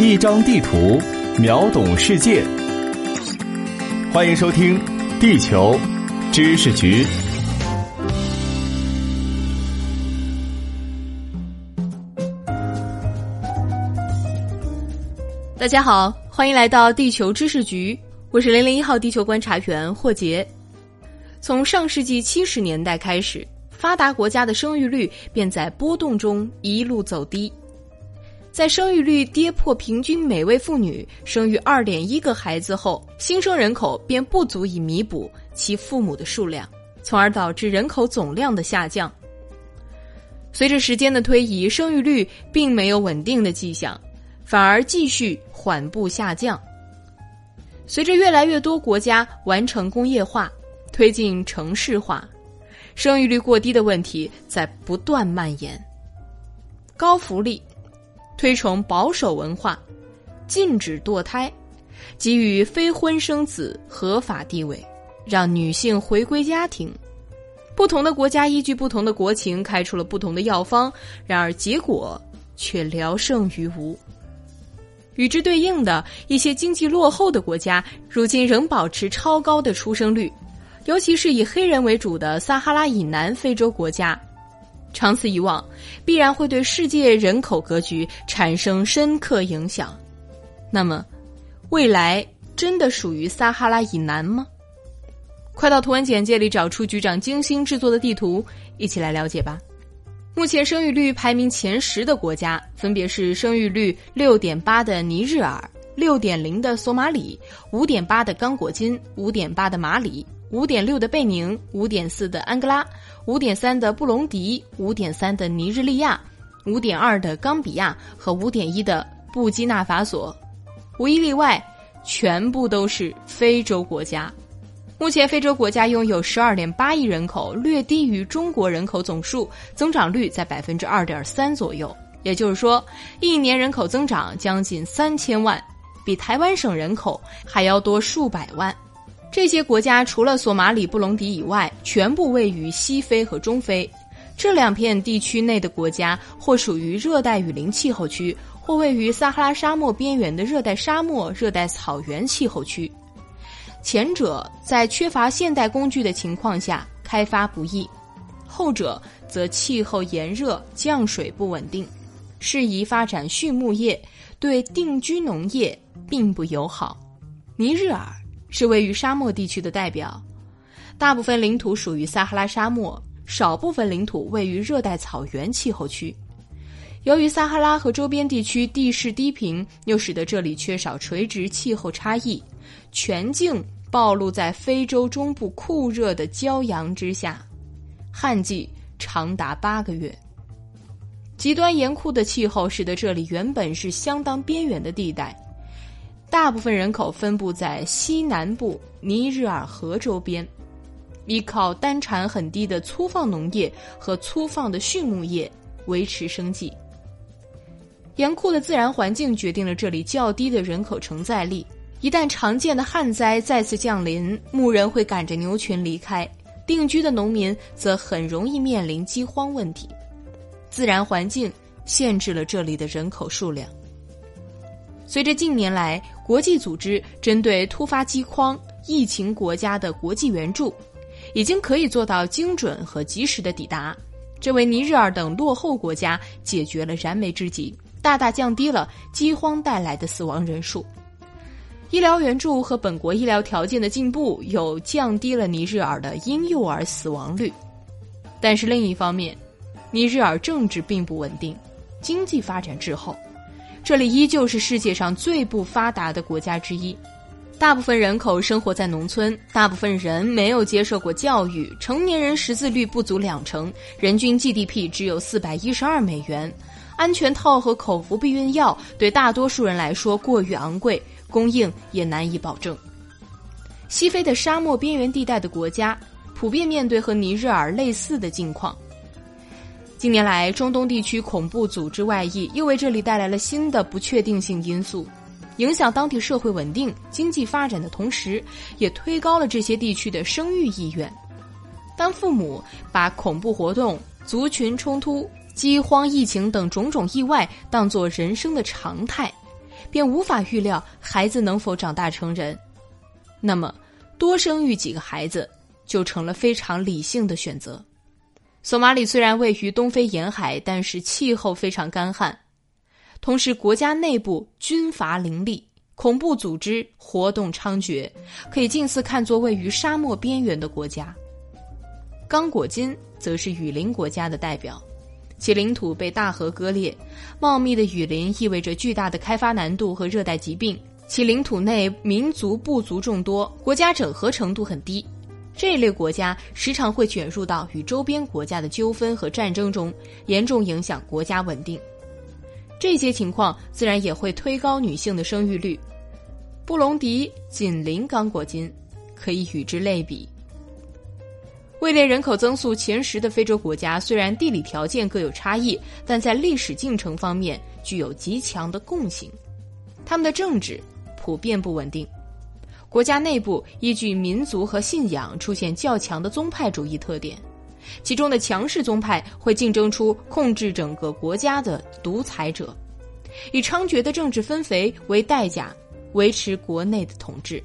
一张地图，秒懂世界。欢迎收听《地球知识局》。大家好，欢迎来到地球知识局，我是零零一号地球观察员霍杰。从上世纪七十年代开始，发达国家的生育率便在波动中一路走低。在生育率跌破平均每位妇女生育二点一个孩子后，新生人口便不足以弥补其父母的数量，从而导致人口总量的下降。随着时间的推移，生育率并没有稳定的迹象。反而继续缓步下降。随着越来越多国家完成工业化，推进城市化，生育率过低的问题在不断蔓延。高福利，推崇保守文化，禁止堕胎，给予非婚生子合法地位，让女性回归家庭。不同的国家依据不同的国情开出了不同的药方，然而结果却聊胜于无。与之对应的一些经济落后的国家，如今仍保持超高的出生率，尤其是以黑人为主的撒哈拉以南非洲国家，长此以往，必然会对世界人口格局产生深刻影响。那么，未来真的属于撒哈拉以南吗？快到图文简介里找出局长精心制作的地图，一起来了解吧。目前生育率排名前十的国家分别是生育率六点八的尼日尔、六点零的索马里、五点八的刚果金、五点八的马里、五点六的贝宁、五点四的安哥拉、五点三的布隆迪、五点三的尼日利亚、五点二的冈比亚和五点一的布基纳法索，无一例外，全部都是非洲国家。目前，非洲国家拥有十二点八亿人口，略低于中国人口总数，增长率在百分之二点三左右。也就是说，一年人口增长将近三千万，比台湾省人口还要多数百万。这些国家除了索马里、布隆迪以外，全部位于西非和中非。这两片地区内的国家，或属于热带雨林气候区，或位于撒哈拉沙漠边缘的热带沙漠、热带草原气候区。前者在缺乏现代工具的情况下开发不易，后者则气候炎热、降水不稳定，适宜发展畜牧业，对定居农业并不友好。尼日尔是位于沙漠地区的代表，大部分领土属于撒哈拉沙漠，少部分领土位于热带草原气候区。由于撒哈拉和周边地区地势低平，又使得这里缺少垂直气候差异。全境暴露在非洲中部酷热的骄阳之下，旱季长达八个月。极端严酷的气候使得这里原本是相当边缘的地带，大部分人口分布在西南部尼日尔河周边，依靠单产很低的粗放农业和粗放的畜牧业维持生计。严酷的自然环境决定了这里较低的人口承载力。一旦常见的旱灾再次降临，牧人会赶着牛群离开，定居的农民则很容易面临饥荒问题。自然环境限制了这里的人口数量。随着近年来国际组织针对突发饥荒、疫情国家的国际援助，已经可以做到精准和及时的抵达，这为尼日尔等落后国家解决了燃眉之急，大大降低了饥荒带来的死亡人数。医疗援助和本国医疗条件的进步，又降低了尼日尔的婴幼儿死亡率。但是另一方面，尼日尔政治并不稳定，经济发展滞后，这里依旧是世界上最不发达的国家之一。大部分人口生活在农村，大部分人没有接受过教育，成年人识字率不足两成，人均 GDP 只有四百一十二美元，安全套和口服避孕药对大多数人来说过于昂贵。供应也难以保证。西非的沙漠边缘地带的国家，普遍面对和尼日尔类似的境况。近年来，中东地区恐怖组织外溢，又为这里带来了新的不确定性因素，影响当地社会稳定、经济发展的同时，也推高了这些地区的生育意愿。当父母把恐怖活动、族群冲突、饥荒、疫情等种种意外当作人生的常态。便无法预料孩子能否长大成人。那么，多生育几个孩子就成了非常理性的选择。索马里虽然位于东非沿海，但是气候非常干旱，同时国家内部军阀林立，恐怖组织活动猖獗，可以近似看作位于沙漠边缘的国家。刚果金则是雨林国家的代表，其领土被大河割裂，茂密的雨林意味着巨大的开发难度和热带疾病。其领土内民族部族众多，国家整合程度很低。这类国家时常会卷入到与周边国家的纠纷和战争中，严重影响国家稳定。这些情况自然也会推高女性的生育率。布隆迪紧邻刚果金，可以与之类比。位列人口增速前十的非洲国家，虽然地理条件各有差异，但在历史进程方面具有极强的共性。他们的政治普遍不稳定，国家内部依据民族和信仰出现较强的宗派主义特点，其中的强势宗派会竞争出控制整个国家的独裁者，以猖獗的政治分肥为代价维持国内的统治。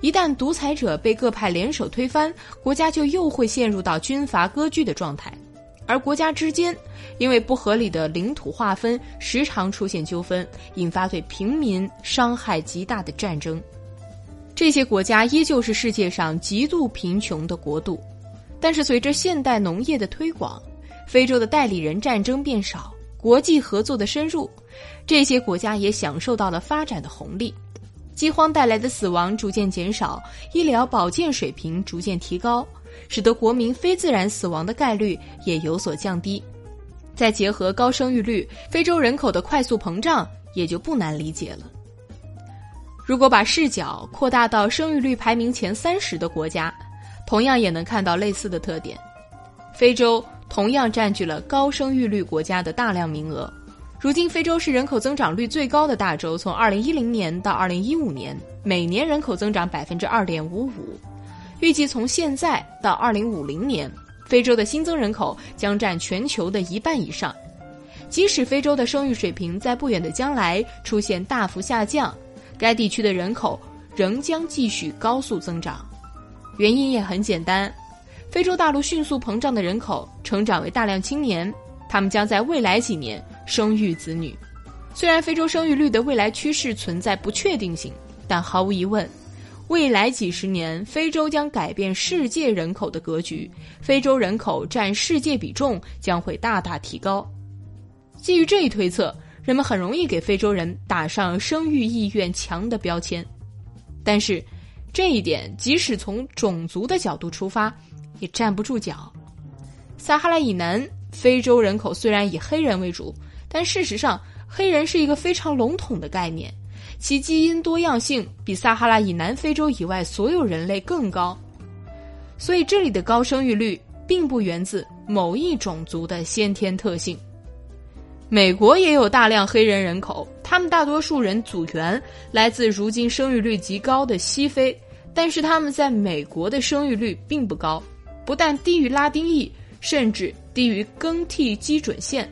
一旦独裁者被各派联手推翻，国家就又会陷入到军阀割据的状态，而国家之间因为不合理的领土划分，时常出现纠纷，引发对平民伤害极大的战争。这些国家依旧是世界上极度贫穷的国度，但是随着现代农业的推广，非洲的代理人战争变少，国际合作的深入，这些国家也享受到了发展的红利。饥荒带来的死亡逐渐减少，医疗保健水平逐渐提高，使得国民非自然死亡的概率也有所降低。再结合高生育率，非洲人口的快速膨胀也就不难理解了。如果把视角扩大到生育率排名前三十的国家，同样也能看到类似的特点。非洲同样占据了高生育率国家的大量名额。如今，非洲是人口增长率最高的大洲。从2010年到2015年，每年人口增长百分之二点五五。预计从现在到2050年，非洲的新增人口将占全球的一半以上。即使非洲的生育水平在不远的将来出现大幅下降，该地区的人口仍将继续高速增长。原因也很简单：非洲大陆迅速膨胀的人口成长为大量青年，他们将在未来几年。生育子女，虽然非洲生育率的未来趋势存在不确定性，但毫无疑问，未来几十年非洲将改变世界人口的格局，非洲人口占世界比重将会大大提高。基于这一推测，人们很容易给非洲人打上生育意愿强的标签，但是这一点即使从种族的角度出发，也站不住脚。撒哈拉以南非洲人口虽然以黑人为主。但事实上，黑人是一个非常笼统的概念，其基因多样性比撒哈拉以南非洲以外所有人类更高。所以，这里的高生育率并不源自某一种族的先天特性。美国也有大量黑人人口，他们大多数人祖源来自如今生育率极高的西非，但是他们在美国的生育率并不高，不但低于拉丁裔，甚至低于更替基准线。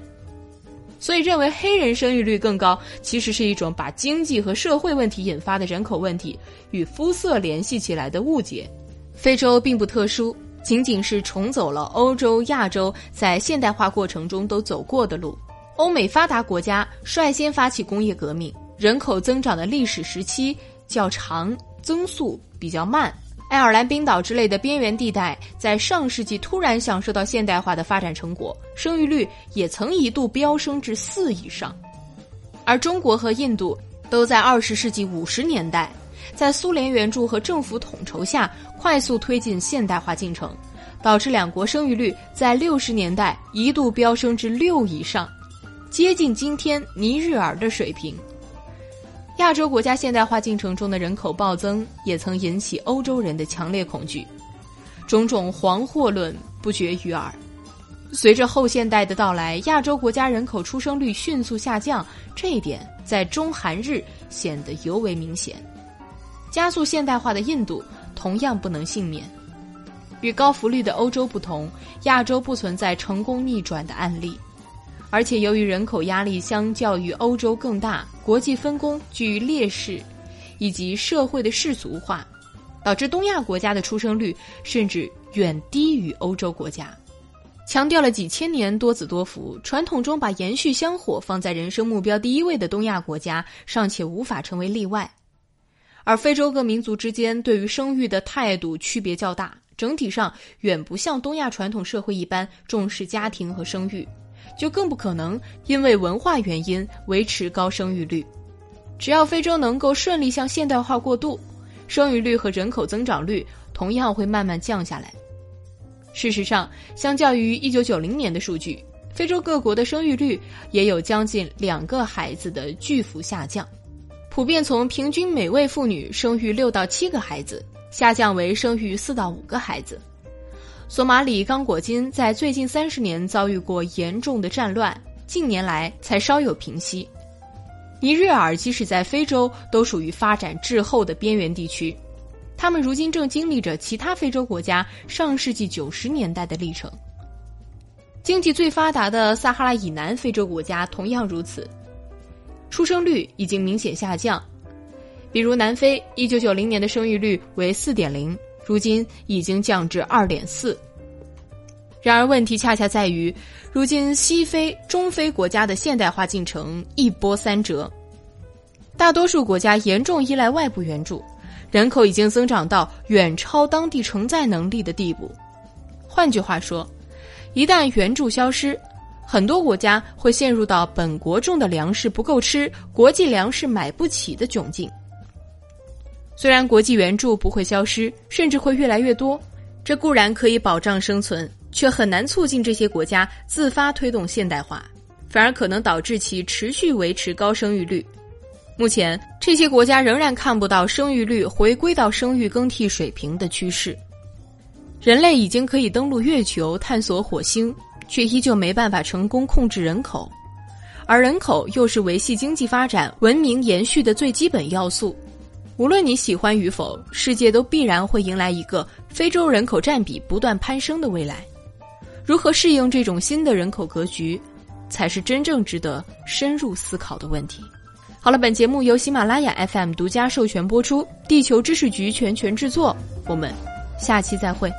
所以，认为黑人生育率更高，其实是一种把经济和社会问题引发的人口问题与肤色联系起来的误解。非洲并不特殊，仅仅是重走了欧洲、亚洲在现代化过程中都走过的路。欧美发达国家率先发起工业革命，人口增长的历史时期较长，增速比较慢。爱尔兰、冰岛之类的边缘地带，在上世纪突然享受到现代化的发展成果，生育率也曾一度飙升至四以上。而中国和印度都在二十世纪五十年代，在苏联援助和政府统筹下，快速推进现代化进程，导致两国生育率在六十年代一度飙升至六以上，接近今天尼日尔的水平。亚洲国家现代化进程中的人口暴增，也曾引起欧洲人的强烈恐惧，种种黄祸论不绝于耳。随着后现代的到来，亚洲国家人口出生率迅速下降，这一点在中韩日显得尤为明显。加速现代化的印度同样不能幸免。与高福利的欧洲不同，亚洲不存在成功逆转的案例。而且由于人口压力相较于欧洲更大，国际分工居劣势，以及社会的世俗化，导致东亚国家的出生率甚至远低于欧洲国家。强调了几千年多子多福，传统中把延续香火放在人生目标第一位的东亚国家，尚且无法成为例外。而非洲各民族之间对于生育的态度区别较大，整体上远不像东亚传统社会一般重视家庭和生育，就更不可能因为文化原因维持高生育率。只要非洲能够顺利向现代化过渡，生育率和人口增长率同样会慢慢降下来。事实上，相较于一九九零年的数据，非洲各国的生育率也有将近两个孩子的巨幅下降，普遍从平均每位妇女生育六到七个孩子，下降为生育四到五个孩子。索马里、刚果金在最近三十年遭遇过严重的战乱，近年来才稍有平息。尼日尔即使在非洲，都属于发展滞后的边缘地区。他们如今正经历着其他非洲国家上世纪九十年代的历程。经济最发达的撒哈拉以南非洲国家同样如此，出生率已经明显下降。比如南非，一九九零年的生育率为四点零，如今已经降至二点四。然而问题恰恰在于，如今西非、中非国家的现代化进程一波三折，大多数国家严重依赖外部援助。人口已经增长到远超当地承载能力的地步。换句话说，一旦援助消失，很多国家会陷入到本国种的粮食不够吃、国际粮食买不起的窘境。虽然国际援助不会消失，甚至会越来越多，这固然可以保障生存，却很难促进这些国家自发推动现代化，反而可能导致其持续维持高生育率。目前，这些国家仍然看不到生育率回归到生育更替水平的趋势。人类已经可以登陆月球、探索火星，却依旧没办法成功控制人口，而人口又是维系经济发展、文明延续的最基本要素。无论你喜欢与否，世界都必然会迎来一个非洲人口占比不断攀升的未来。如何适应这种新的人口格局，才是真正值得深入思考的问题。好了，本节目由喜马拉雅 FM 独家授权播出，地球知识局全权制作。我们下期再会。